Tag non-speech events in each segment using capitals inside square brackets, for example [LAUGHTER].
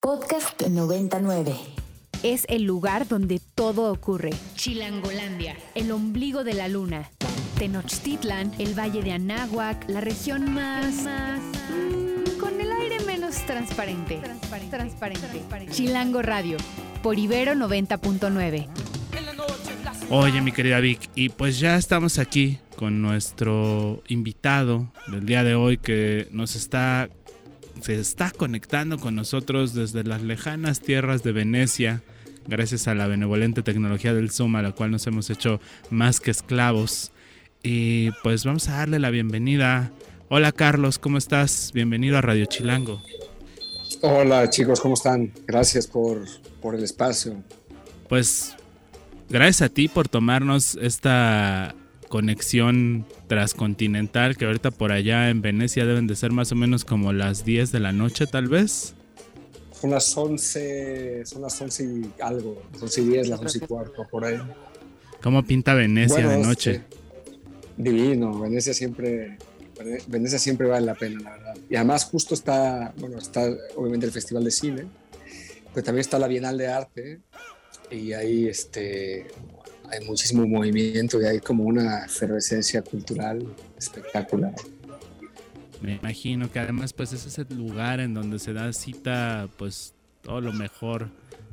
Podcast 99. Es el lugar donde todo ocurre. Chilangolandia, el ombligo de la luna. Tenochtitlan, el valle de Anáhuac, la región más... más mm, con el aire menos transparente. Transparente. Transparente. Chilango Radio, por Ibero 90.9. Oye, mi querida Vic, y pues ya estamos aquí con nuestro invitado del día de hoy que nos está se está conectando con nosotros desde las lejanas tierras de Venecia, gracias a la benevolente tecnología del Zoom a la cual nos hemos hecho más que esclavos. Y pues vamos a darle la bienvenida. Hola Carlos, ¿cómo estás? Bienvenido a Radio Chilango. Hola chicos, ¿cómo están? Gracias por, por el espacio. Pues gracias a ti por tomarnos esta conexión transcontinental que ahorita por allá en Venecia deben de ser más o menos como las 10 de la noche tal vez. Son las 11, son las 11 y algo, 11 y 10, las 11 y cuarto, por ahí. ¿Cómo pinta Venecia de noche? Este, divino, Venecia siempre, Venecia siempre vale la pena, la verdad. Y además justo está, bueno, está obviamente el Festival de Cine, pero también está la Bienal de Arte y ahí este, hay muchísimo movimiento y hay como una efervescencia cultural espectacular. Me imagino que además pues ese es el lugar en donde se da cita pues todo lo mejor,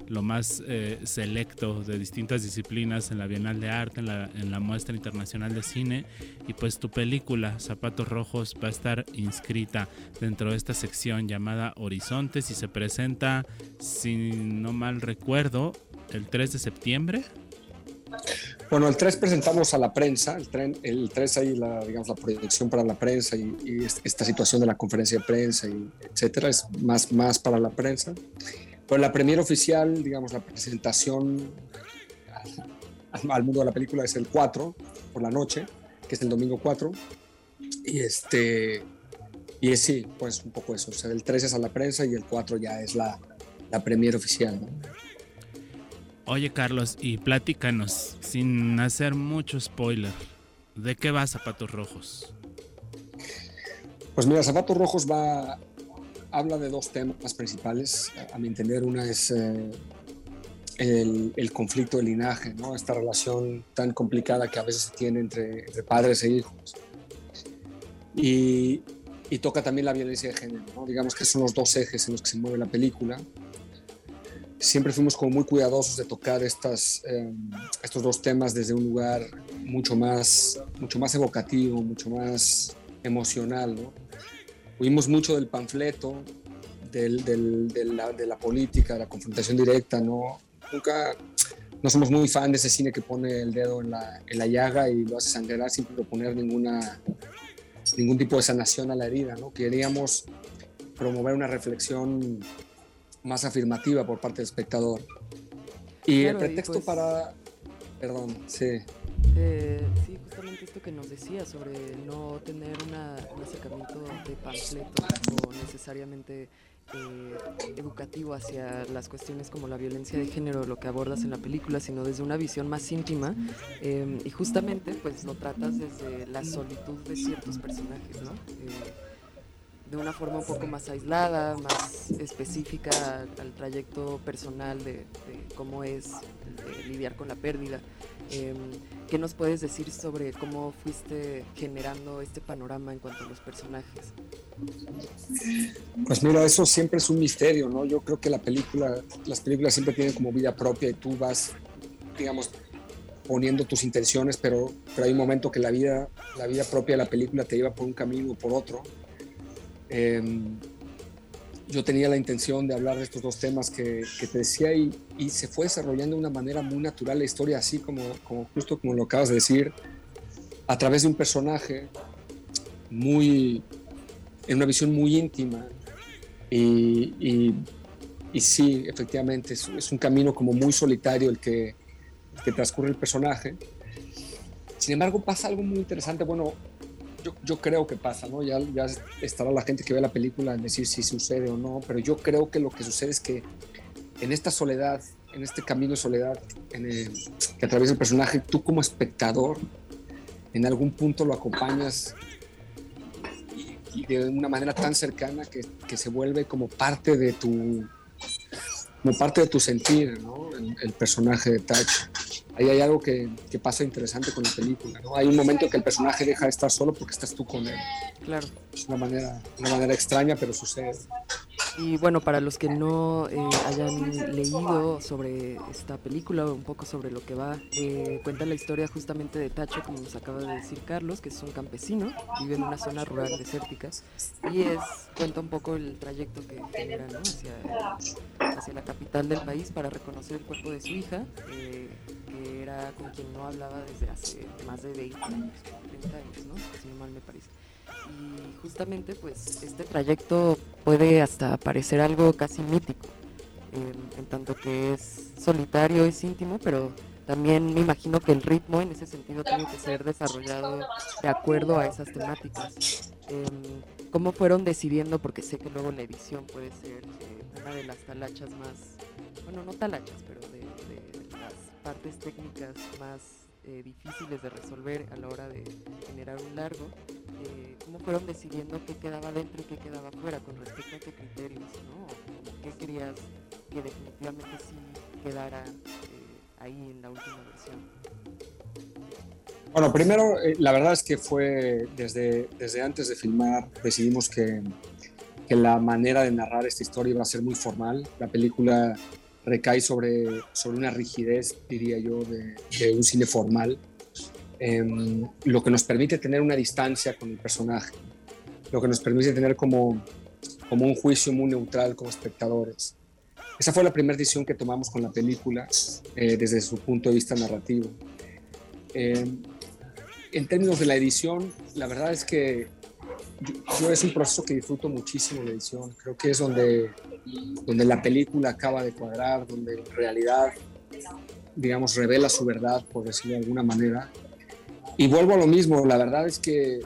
lo más eh, selecto de distintas disciplinas en la Bienal de Arte, en la, en la Muestra Internacional de Cine y pues tu película Zapatos Rojos va a estar inscrita dentro de esta sección llamada Horizontes y se presenta, si no mal recuerdo, el 3 de septiembre. Bueno, el 3 presentamos a la prensa, el, tren, el 3 ahí la, digamos, la proyección para la prensa y, esta situación de la conferencia de prensa, y etcétera, es más, más para la prensa. Pero la premier oficial, digamos, la presentación al, mundo de la película es el 4 por la noche, que es el domingo 4. Y este y es sí, pues un poco eso. O sea, el 3 es a la prensa y el 4 ya es la, la premier oficial. ¿no? Oye Carlos, y platícanos, sin hacer mucho spoiler, ¿de qué va Zapatos Rojos? Pues mira, Zapatos Rojos va, habla de dos temas principales, a mi entender. Una es eh, el, conflicto de linaje, ¿no? esta relación tan complicada que a veces se tiene entre, padres e hijos. Y, y, toca también la violencia de género, ¿no? digamos que son los dos ejes en los que se mueve la película siempre fuimos como muy cuidadosos de tocar estas, em, estos dos temas desde un lugar mucho más, mucho más evocativo, mucho más emocional. ¿no? Oímos mucho del panfleto, del, del, de, la, de, la, política, la confrontación directa. ¿no? Nunca, no somos muy fan de ese cine que pone el dedo en la, en la llaga y lo hace sangrar sin proponer ninguna, ningún tipo de sanación a la herida. ¿no? Queríamos promover una reflexión más afirmativa por parte del espectador. Y el pretexto pues para... Perdón, sí. Eh, sí, justamente esto que nos decía sobre no tener una, un acercamiento de panfleto o necesariamente eh, educativo hacia las cuestiones como la violencia de género, lo que abordas en la película, sino desde una visión más íntima eh, y justamente pues lo tratas desde la solitud de ciertos personajes, ¿no? De una forma un poco más aislada, más específica al, trayecto personal de, cómo es lidiar con la pérdida. Em, ¿Qué nos puedes decir sobre cómo fuiste generando este panorama en cuanto a los personajes? Pues mira, eso siempre es un misterio, ¿no? Yo creo que la película, las películas siempre tienen como vida propia y tú vas, digamos, poniendo tus intenciones, pero, pero hay un momento que la vida, la vida propia de la película te lleva por un camino o por otro Em, yo tenía la intención de hablar de estos dos temas que, te decía y, se fue desarrollando de una manera muy natural la historia, así como, como justo como lo acabas de decir, a través de un personaje muy, en una visión muy íntima. Y, y, sí, efectivamente, es, un camino como muy solitario el que, el que transcurre el personaje. Sin embargo, pasa algo muy interesante. Bueno, yo, creo que pasa, ¿no? Ya, estará la gente que ve la película en decir si sucede o no, pero yo creo que lo que sucede es que en esta soledad, en este camino de soledad que atraviesa el personaje, tú como espectador, en algún punto lo acompañas y, de una manera tan cercana que, se vuelve como parte de tu, como parte de tu sentir, ¿no? el, personaje de Tacho. Ahí hay algo que, que, pasa interesante con la película, ¿no? Hay un momento que el personaje deja de estar solo porque estás tú con él. Claro. Es una manera, una manera extraña, pero sucede. Y bueno, para los que no eh, hayan leído sobre esta película o un poco sobre lo que va, eh, cuenta la historia justamente de Tacho, como nos acaba de decir Carlos, que es un campesino, vive en una zona rural desértica y es cuenta un poco el trayecto que genera ¿no? hacia, hacia, la capital del país para reconocer el cuerpo de su hija, eh, que era con quien no hablaba desde hace más de 20 años, 30 años, ¿no? si no mal me parece y justamente pues este trayecto puede hasta parecer algo casi mítico, en, tanto que es solitario, es íntimo, pero también me imagino que el ritmo en ese sentido tiene que ser desarrollado de acuerdo a esas temáticas. Em, ¿Cómo fueron decidiendo? Porque sé que luego la edición puede ser eh, una de las talachas más, bueno, no talachas, pero de, las partes técnicas más eh, difíciles de resolver a la hora de generar un largo. Eh, cómo fueron decidiendo qué quedaba dentro y qué quedaba fuera con respecto a qué criterios, ¿no? ¿Qué querías que definitivamente sí quedara eh, ahí en la última versión? Bueno, primero, eh, la verdad es que fue desde, desde antes de filmar, decidimos que, que, la manera de narrar esta historia iba a ser muy formal. La película recae sobre, sobre una rigidez, diría yo, de, de un cine formal Em, lo que nos permite tener una distancia con el personaje, lo que nos permite tener como, como un juicio muy neutral como espectadores. Esa fue la primera decisión que tomamos con la película eh, desde su punto de vista narrativo. Em, en términos de la edición, la verdad es que yo, es un proceso que disfruto muchísimo la edición. Creo que es donde, donde la película acaba de cuadrar, donde en realidad, digamos, revela su verdad, por decirlo de alguna manera. Y vuelvo a lo mismo, la verdad es que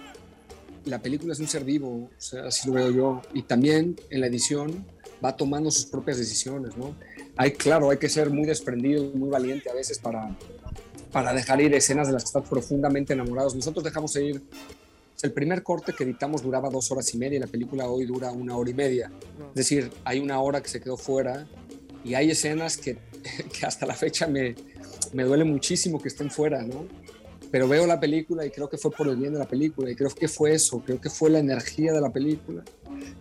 la película es un ser vivo, o sea, así lo veo yo, y también en la edición va tomando sus propias decisiones, ¿no? Hay, claro, hay que ser muy desprendido muy valiente a veces para, para dejar ir escenas de las que estás profundamente enamorados. Nosotros dejamos ir, el primer corte que editamos duraba dos horas y media y la película hoy dura una hora y media. Es decir, hay una hora que se quedó fuera y hay escenas que, [LAUGHS] que hasta la fecha me, me duele muchísimo que estén fuera, ¿no? pero veo la película y creo que fue por el bien de la película y creo que fue eso, creo que fue la energía de la película,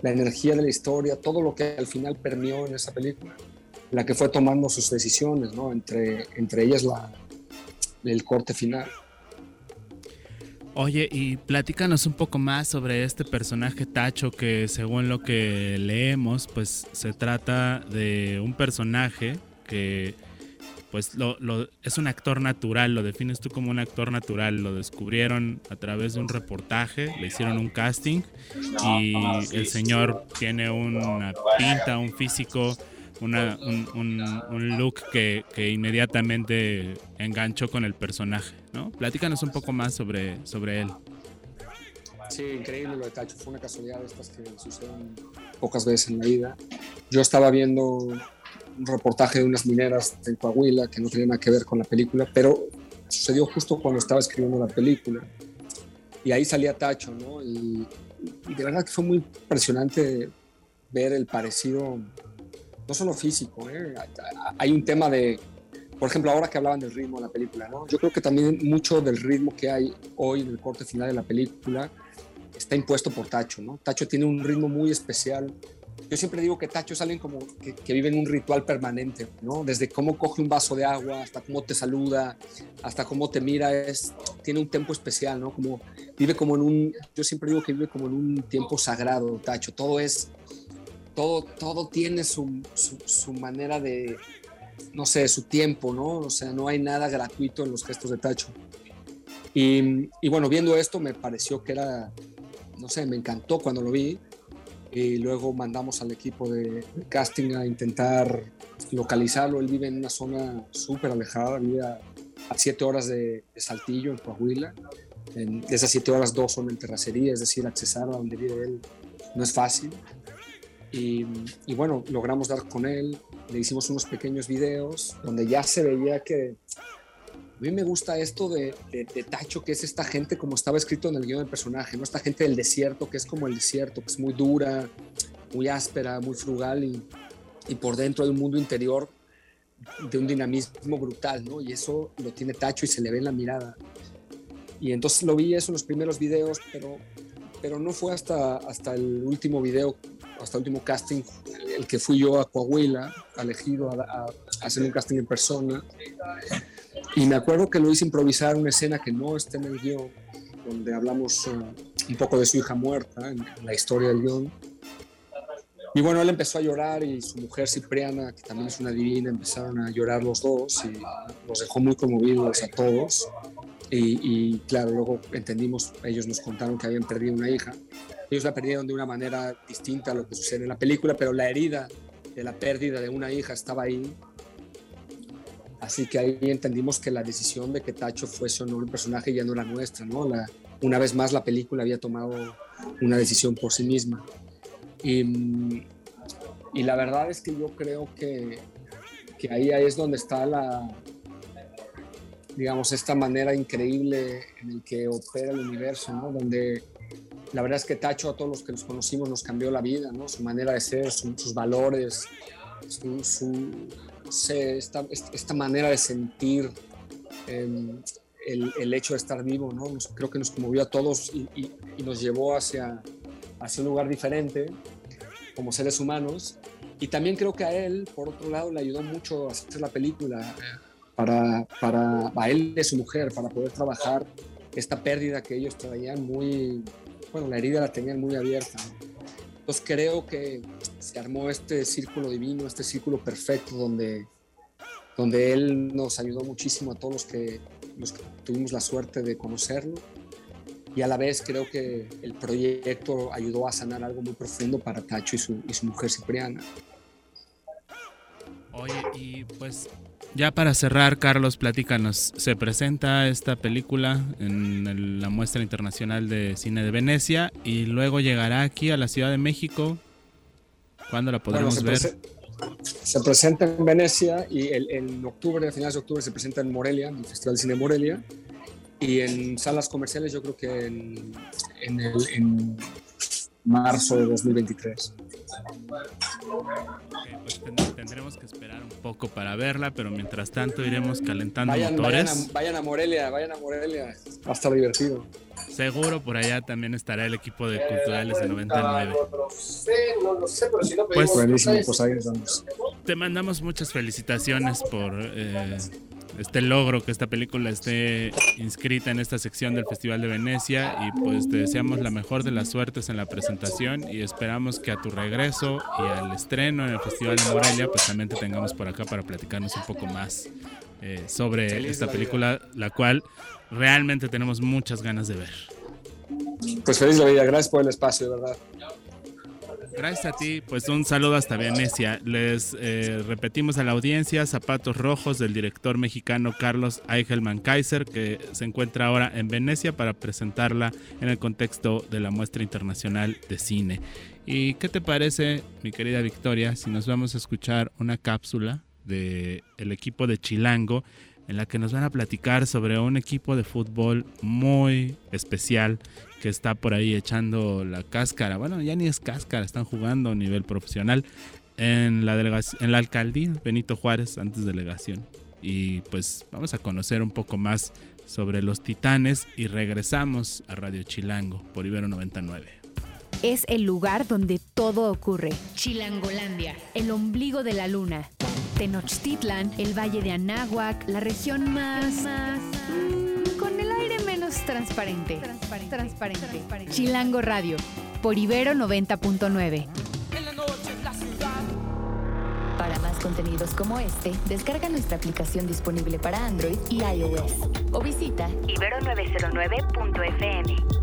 la energía de la historia, todo lo que al final permeó en esa película, la que fue tomando sus decisiones, ¿no? entre, entre ellas la, el corte final. Oye, y platícanos un poco más sobre este personaje Tacho que según lo que leemos, pues se trata de un personaje que pues lo, es un actor natural, lo defines tú como un actor natural, lo descubrieron a través de un reportaje, le hicieron un casting y el señor tiene una pinta, un físico, una, un, look que, inmediatamente enganchó con el personaje, ¿no? Platícanos un poco más sobre, sobre él. Sí, increíble lo de Tacho, fue una casualidad de estas que suceden pocas veces en la vida. Yo estaba viendo un reportaje de unas mineras en Coahuila que no tenía nada que ver con la película, pero sucedió justo cuando estaba escribiendo la película. Y ahí salía Tacho, ¿no? Y, de verdad que fue muy impresionante ver el parecido, no solo físico, ¿eh? hay un tema de, por ejemplo, ahora que hablaban del ritmo de la película, ¿no? Yo creo que también mucho del ritmo que hay hoy en el corte final de la película está impuesto por Tacho, ¿no? Tacho tiene un ritmo muy especial, yo siempre digo que Tacho es alguien como que, que, vive en un ritual permanente, ¿no? Desde cómo coge un vaso de agua, hasta cómo te saluda, hasta cómo te mira, es, tiene un tiempo especial, ¿no? Como vive como en un, yo siempre digo que vive como en un tiempo sagrado, Tacho. Todo es, todo, todo tiene su, su, manera de, no sé, su tiempo, ¿no? O sea, no hay nada gratuito en los gestos de Tacho. Y, y bueno, viendo esto me pareció que era, no sé, me encantó cuando lo vi y luego mandamos al equipo de, casting a intentar localizarlo. Él vive en una zona súper alejada, vive a, siete horas de, Saltillo, en Coahuila. En, de esas siete horas, dos son en terracería, es decir, accesar a donde vive él no es fácil. Y, y, bueno, logramos dar con él, le hicimos unos pequeños videos donde ya se veía que a mí me gusta esto de, Tacho, que es esta gente como estaba escrito en el guion del personaje, ¿no? Esta gente del desierto, que es como el desierto, que es muy dura, muy áspera, muy frugal y, y por dentro hay un mundo interior de un dinamismo brutal, ¿no? Y eso lo tiene Tacho y se le ve en la mirada. Y entonces lo vi eso en los primeros videos, pero, pero no fue hasta, hasta el último video, hasta el último casting, el que fui yo a Coahuila, elegido a, hacer un casting en persona. Y me acuerdo que lo hice improvisar una escena que no está en el guion, donde hablamos uh, un poco de su hija muerta en, en la historia del guion y bueno, él empezó a llorar y su mujer Cipriana, que también es una divina, empezaron a llorar los dos y nos dejó muy conmovidos a todos. Y, claro, luego entendimos, ellos nos contaron que habían perdido una hija. Ellos la perdieron de una manera distinta a lo que sucede en la película, pero la herida de la pérdida de una hija estaba ahí. Así que ahí entendimos que la decisión de que Tacho fuese o no el personaje ya no era nuestra, ¿no? La, una vez más la película había tomado una decisión por sí misma. Y, y la verdad es que yo creo que, que ahí, ahí es donde está la, digamos, esta manera increíble en el que opera el universo, ¿no? Donde la verdad es que Tacho a todos los que nos conocimos nos cambió la vida, ¿no? Su manera de ser, sus valores, su, su esta, esta, manera de sentir em, el, el, hecho de estar vivo, ¿no? creo que nos conmovió a todos y, y, y nos llevó hacia, hacia un lugar diferente como seres humanos. Y también creo que a él, por otro lado, le ayudó mucho a hacer la película, para, para a él y a su mujer, para poder trabajar esta pérdida que ellos traían muy, bueno, la herida la tenían muy abierta. Entonces creo que se armó este círculo divino, este círculo perfecto donde, donde él nos ayudó muchísimo a todos los que, los que tuvimos la suerte de conocerlo y a la vez creo que el proyecto ayudó a sanar algo muy profundo para Tacho y su, y su mujer Cipriana. Oye, y pues ya para cerrar, Carlos, platícanos, se presenta esta película en la muestra internacional de cine de Venecia y luego llegará aquí a la Ciudad de México. ¿Cuándo la podremos ver? Se presenta en Venecia y el, en octubre, a finales de octubre, se presenta en Morelia, en el Festival de Cine Morelia y en salas comerciales yo creo que en, en, el, en marzo de 2023. Pues tendremos que esperar un poco para verla, pero mientras tanto iremos calentando vayan, motores. Vayan a, vayan a, Morelia, vayan a Morelia, va a estar divertido. Seguro por allá también estará el equipo de culturales de 99. No lo sé, pero si no pues, buenísimo, pues ahí estamos. Te mandamos muchas felicitaciones por eh, este logro que esta película esté inscrita en esta sección del Festival de Venecia y pues te deseamos la mejor de las suertes en la presentación y esperamos que a tu regreso y al estreno en el Festival de Morelia pues también te tengamos por acá para platicarnos un poco más eh, sobre esta película, la cual realmente tenemos muchas ganas de ver. Pues feliz la vida, gracias por el espacio, de verdad. Gracias a ti, pues un saludo hasta Venecia. Les eh, repetimos a la audiencia Zapatos Rojos del director mexicano Carlos Eichelman Kaiser, que se encuentra ahora en Venecia para presentarla en el contexto de la muestra internacional de cine. ¿Y qué te parece, mi querida Victoria, si nos vamos a escuchar una cápsula del el equipo de Chilango en la que nos van a platicar sobre un equipo de fútbol muy especial que está por ahí echando la cáscara. Bueno, ya ni es cáscara, están jugando a nivel profesional en la, en la alcaldía Benito Juárez, antes delegación. Y pues vamos a conocer un poco más sobre los titanes y regresamos a Radio Chilango por Ibero 99 es el lugar donde todo ocurre. Chilangolandia, el ombligo de la luna. Tenochtitlan, el valle de Anáhuac, la región más... más mm, con el aire menos transparente. Transparente. transparente. Chilango Radio, por Ibero 90.9. Para más contenidos como este, descarga nuestra aplicación disponible para Android y iOS o visita ibero909.fm.